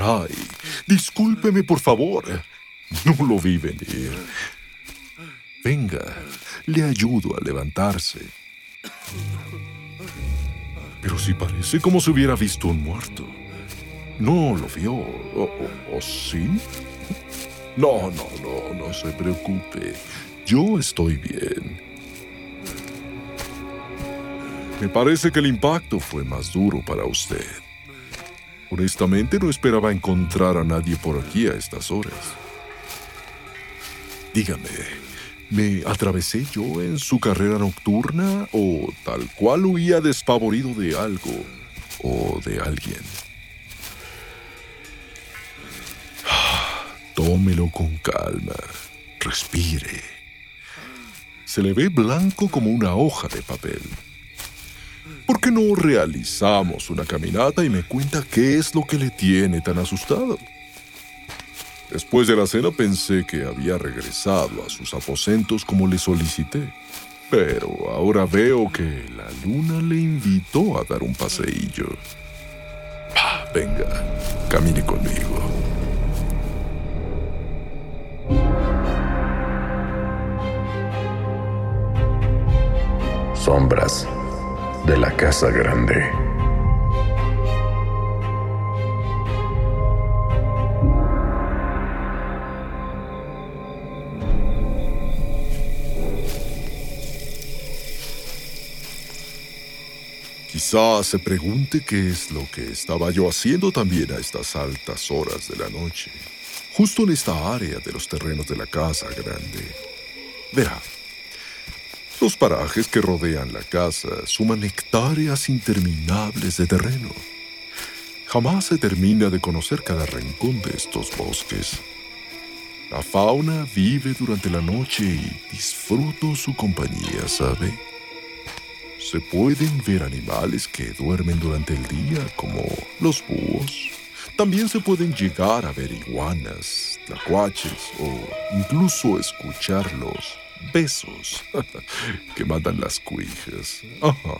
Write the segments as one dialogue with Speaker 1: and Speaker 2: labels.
Speaker 1: caray. Discúlpeme, por favor. No lo vi venir. Venga, le ayudo a levantarse. Pero si parece como si hubiera visto un muerto. ¿No lo vio? ¿O, sí? No, no, no, no se preocupe. Yo estoy bien. Me parece que el impacto fue más duro para usted. Honestamente no esperaba encontrar a nadie por aquí a estas horas. Dígame, ¿me atravesé yo en su carrera nocturna o tal cual huía despavorido de algo o de alguien? Tómelo con calma, respire. Se le ve blanco como una hoja de papel. ¿Por qué no realizamos una caminata y me cuenta qué es lo que le tiene tan asustado? Después de la cena pensé que había regresado a sus aposentos como le solicité, pero ahora veo que la luna le invitó a dar un paseillo. Venga, camine conmigo.
Speaker 2: Sombras de la Casa Grande.
Speaker 1: Quizás se pregunte qué es lo que estaba yo haciendo también a estas altas horas de la noche, justo en esta área de los terrenos de la Casa Grande. Verá, los parajes que rodean la casa suman hectáreas interminables de terreno. Jamás se termina de conocer cada rincón de estos bosques. La fauna vive durante la noche y disfruto su compañía, ¿sabe? Se pueden ver animales que duermen durante el día, como los búhos. También se pueden llegar a ver iguanas, tlacuaches o incluso escucharlos besos que mandan las cuijas.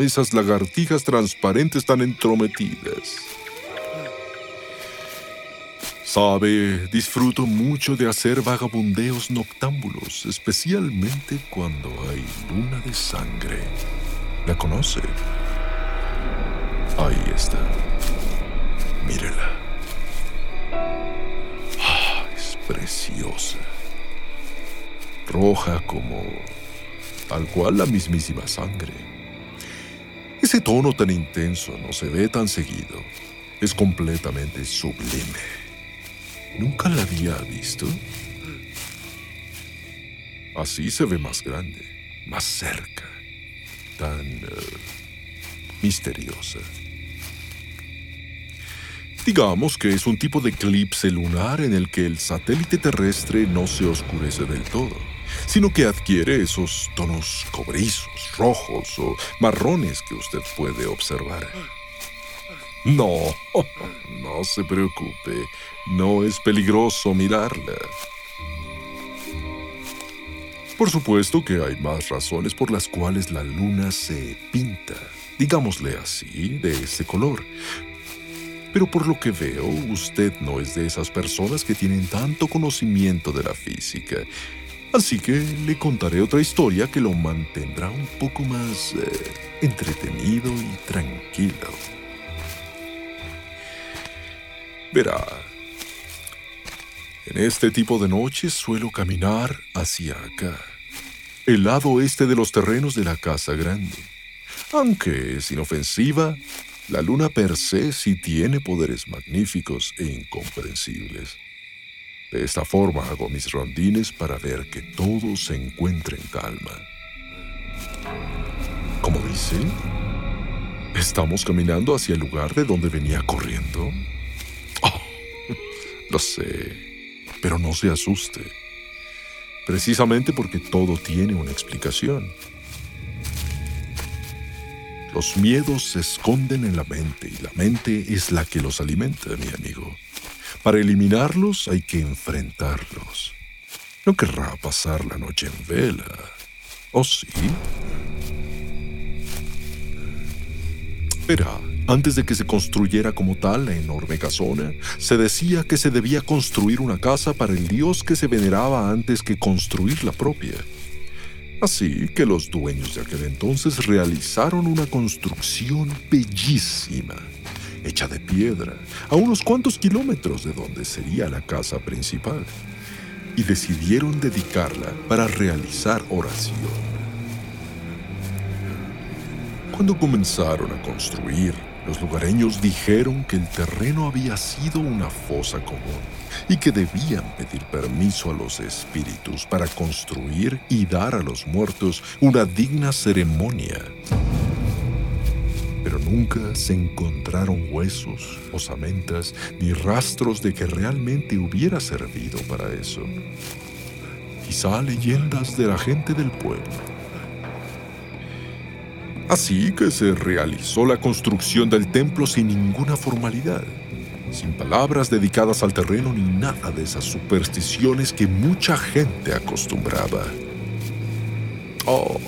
Speaker 1: esas lagartijas transparentes tan entrometidas. Sabe, disfruto mucho de hacer vagabundeos noctámbulos, especialmente cuando hay luna de sangre. ¿La conoce? Ahí está. Mírela. Ah, es preciosa roja como tal cual la mismísima sangre. Ese tono tan intenso no se ve tan seguido. Es completamente sublime. Nunca la había visto. Así se ve más grande, más cerca, tan eh, misteriosa. Digamos que es un tipo de eclipse lunar en el que el satélite terrestre no se oscurece del todo sino que adquiere esos tonos cobrizos, rojos o marrones que usted puede observar. No, no se preocupe, no es peligroso mirarla. Por supuesto que hay más razones por las cuales la luna se pinta, digámosle así, de ese color. Pero por lo que veo, usted no es de esas personas que tienen tanto conocimiento de la física Así que le contaré otra historia que lo mantendrá un poco más eh, entretenido y tranquilo. Verá, en este tipo de noches suelo caminar hacia acá, el lado oeste de los terrenos de la casa grande. Aunque es inofensiva, la luna per se sí tiene poderes magníficos e incomprensibles. De esta forma hago mis rondines para ver que todo se encuentre en calma. ¿Cómo dice? ¿Estamos caminando hacia el lugar de donde venía corriendo? Oh, lo sé, pero no se asuste. Precisamente porque todo tiene una explicación. Los miedos se esconden en la mente y la mente es la que los alimenta, mi amigo. Para eliminarlos hay que enfrentarlos. No querrá pasar la noche en vela. ¿O sí? Verá, antes de que se construyera como tal la enorme casona, se decía que se debía construir una casa para el dios que se veneraba antes que construir la propia. Así que los dueños de aquel entonces realizaron una construcción bellísima, hecha de piedra, a unos cuantos kilómetros de donde sería la casa principal, y decidieron dedicarla para realizar oración. Cuando comenzaron a construir, los lugareños dijeron que el terreno había sido una fosa común y que debían pedir permiso a los espíritus para construir y dar a los muertos una digna ceremonia. Pero nunca se encontraron huesos, osamentas ni rastros de que realmente hubiera servido para eso. Quizá leyendas de la gente del pueblo. Así que se realizó la construcción del templo sin ninguna formalidad sin palabras dedicadas al terreno ni nada de esas supersticiones que mucha gente acostumbraba. Oh,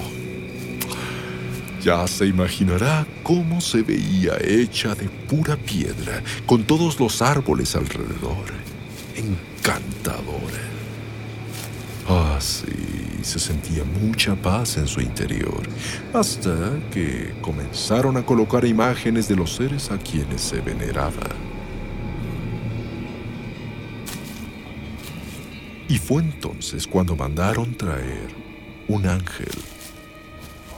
Speaker 1: ya se imaginará cómo se veía hecha de pura piedra, con todos los árboles alrededor. Encantadora. Ah, sí, se sentía mucha paz en su interior, hasta que comenzaron a colocar imágenes de los seres a quienes se veneraba. Y fue entonces cuando mandaron traer un ángel,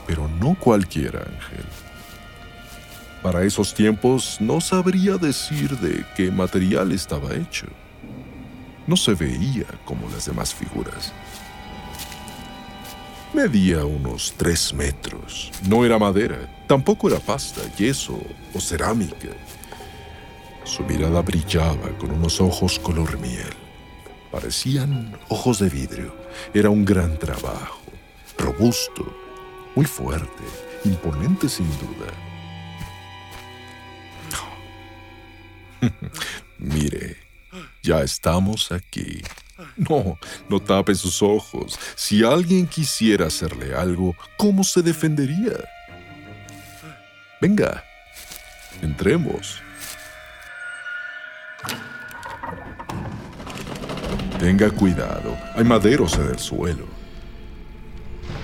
Speaker 1: pero no cualquier ángel. Para esos tiempos no sabría decir de qué material estaba hecho. No se veía como las demás figuras. Medía unos tres metros. No era madera, tampoco era pasta, yeso o cerámica. Su mirada brillaba con unos ojos color miel. Parecían ojos de vidrio. Era un gran trabajo, robusto, muy fuerte, imponente sin duda. Mire, ya estamos aquí. No, no tape sus ojos. Si alguien quisiera hacerle algo, ¿cómo se defendería? Venga, entremos. Tenga cuidado, hay maderos en el suelo.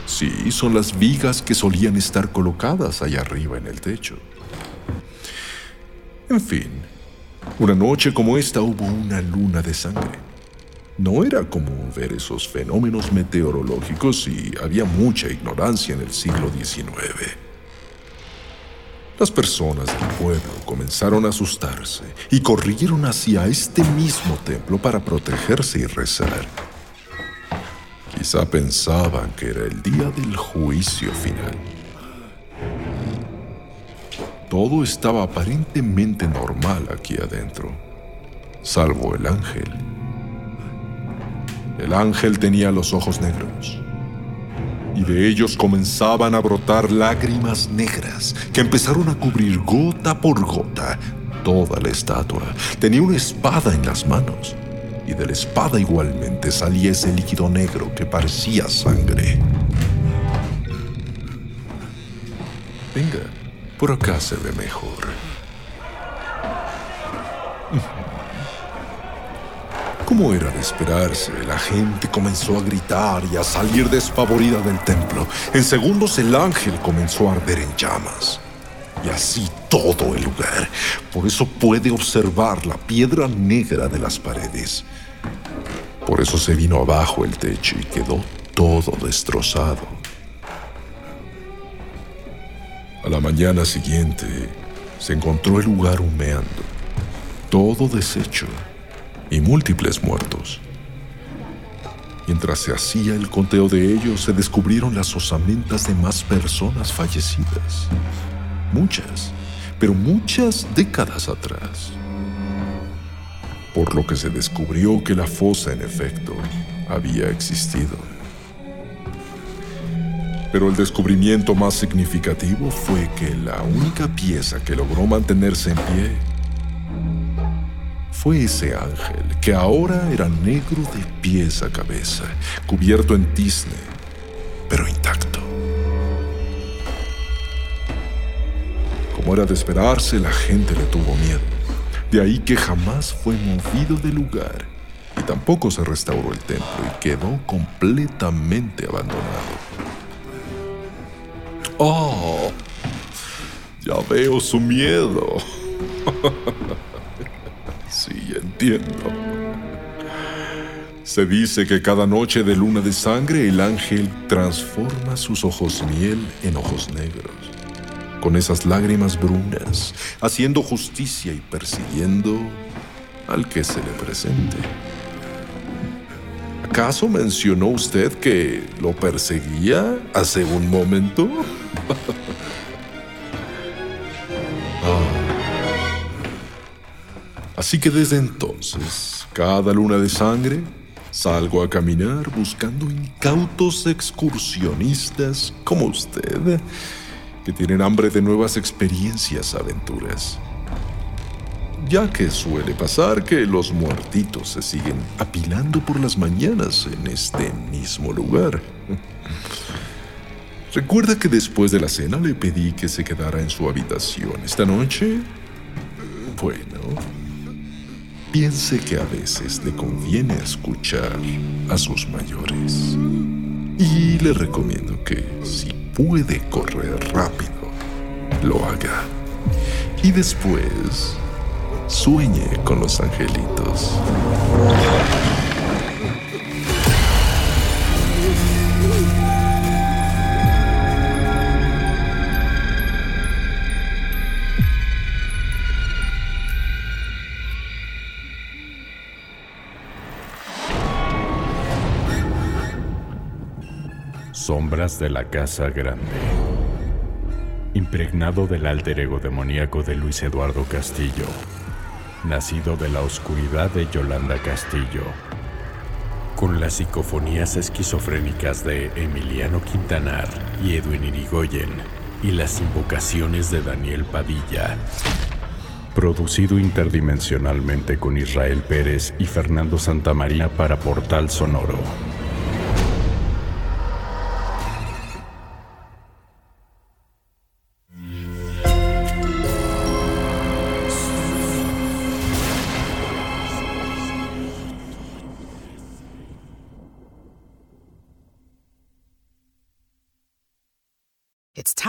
Speaker 1: Sí, son las vigas que solían estar colocadas allá arriba en el techo. En fin, una noche como esta hubo una luna de sangre. No era común ver esos fenómenos meteorológicos y había mucha ignorancia en el siglo XIX. Las personas del pueblo comenzaron a asustarse y corrieron hacia este mismo templo para protegerse y rezar. Quizá pensaban que era el día del juicio final. Todo estaba aparentemente normal aquí adentro, salvo el ángel. El ángel tenía los ojos negros y de ellos comenzaban a brotar lágrimas negras que empezaron a cubrir gota por gota toda la estatua. Tenía una espada en las manos y de la espada igualmente salía ese líquido negro que parecía sangre. Venga, por acá se ve mejor. Como era de esperarse, la gente comenzó a gritar y a salir despavorida del templo. En segundos el ángel comenzó a arder en llamas. Y así todo el lugar. Por eso puede observar la piedra negra de las paredes. Por eso se vino abajo el techo y quedó todo destrozado. A la mañana siguiente se encontró el lugar humeando, todo deshecho y múltiples muertos. Mientras se hacía el conteo de ellos, se descubrieron las osamentas de más personas fallecidas. Muchas, pero muchas décadas atrás. Por lo que se descubrió que la fosa, en efecto, había existido. Pero el descubrimiento más significativo fue que la única pieza que logró mantenerse en pie fue ese ángel que ahora era negro de pies a cabeza, cubierto en tizne, pero intacto. Como era de esperarse, la gente le tuvo miedo. De ahí que jamás fue movido del lugar y tampoco se restauró el templo y quedó completamente abandonado. Oh, ya veo su miedo. Se dice que cada noche de luna de sangre el ángel transforma sus ojos miel en ojos negros, con esas lágrimas brunas, haciendo justicia y persiguiendo al que se le presente. ¿Acaso mencionó usted que lo perseguía hace un momento? Así que desde entonces, cada luna de sangre, salgo a caminar buscando incautos excursionistas como usted, que tienen hambre de nuevas experiencias, aventuras. Ya que suele pasar que los muertitos se siguen apilando por las mañanas en este mismo lugar. Recuerda que después de la cena le pedí que se quedara en su habitación esta noche. Bueno, piense que a veces le conviene escuchar a sus mayores. Y le recomiendo que si puede correr rápido, lo haga. Y después sueñe con los angelitos.
Speaker 3: Sombras de la Casa Grande. Impregnado del alter ego demoníaco de Luis Eduardo Castillo, nacido de la oscuridad de Yolanda Castillo, con las psicofonías esquizofrénicas de Emiliano Quintanar y Edwin Irigoyen, y las invocaciones de Daniel Padilla. Producido interdimensionalmente con Israel Pérez y Fernando Santamaría para Portal Sonoro.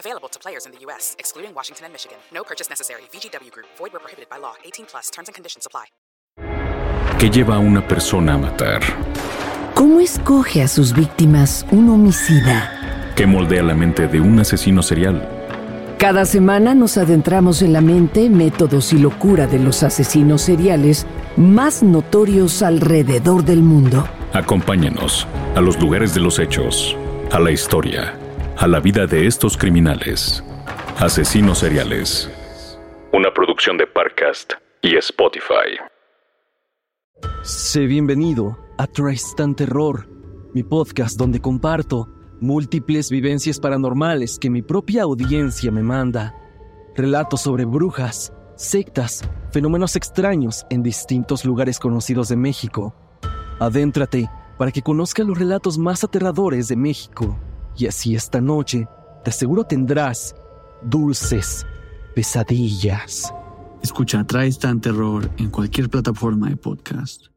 Speaker 4: Available to players in the U.S., excluding Washington and Michigan. No purchase necessary. VGW Group, void where prohibited by law. 18 plus terms and conditions apply.
Speaker 3: ¿Qué lleva a una persona a matar?
Speaker 5: ¿Cómo escoge a sus víctimas un homicida?
Speaker 3: ¿Qué moldea la mente de un asesino serial?
Speaker 5: Cada semana nos adentramos en la mente, métodos y locura de los asesinos seriales más notorios alrededor del mundo.
Speaker 3: Acompáñenos a los lugares de los hechos, a la historia, a la vida de estos criminales. Asesinos seriales. Una producción de Parcast y Spotify.
Speaker 6: Sé bienvenido a Tristan Terror, mi podcast donde comparto múltiples vivencias paranormales que mi propia audiencia me manda, relatos sobre brujas, sectas, fenómenos extraños en distintos lugares conocidos de México. Adéntrate para que conozcas los relatos más aterradores de México y así esta noche te aseguro tendrás dulces pesadillas.
Speaker 7: Escucha Traes Tan Terror en cualquier plataforma de podcast.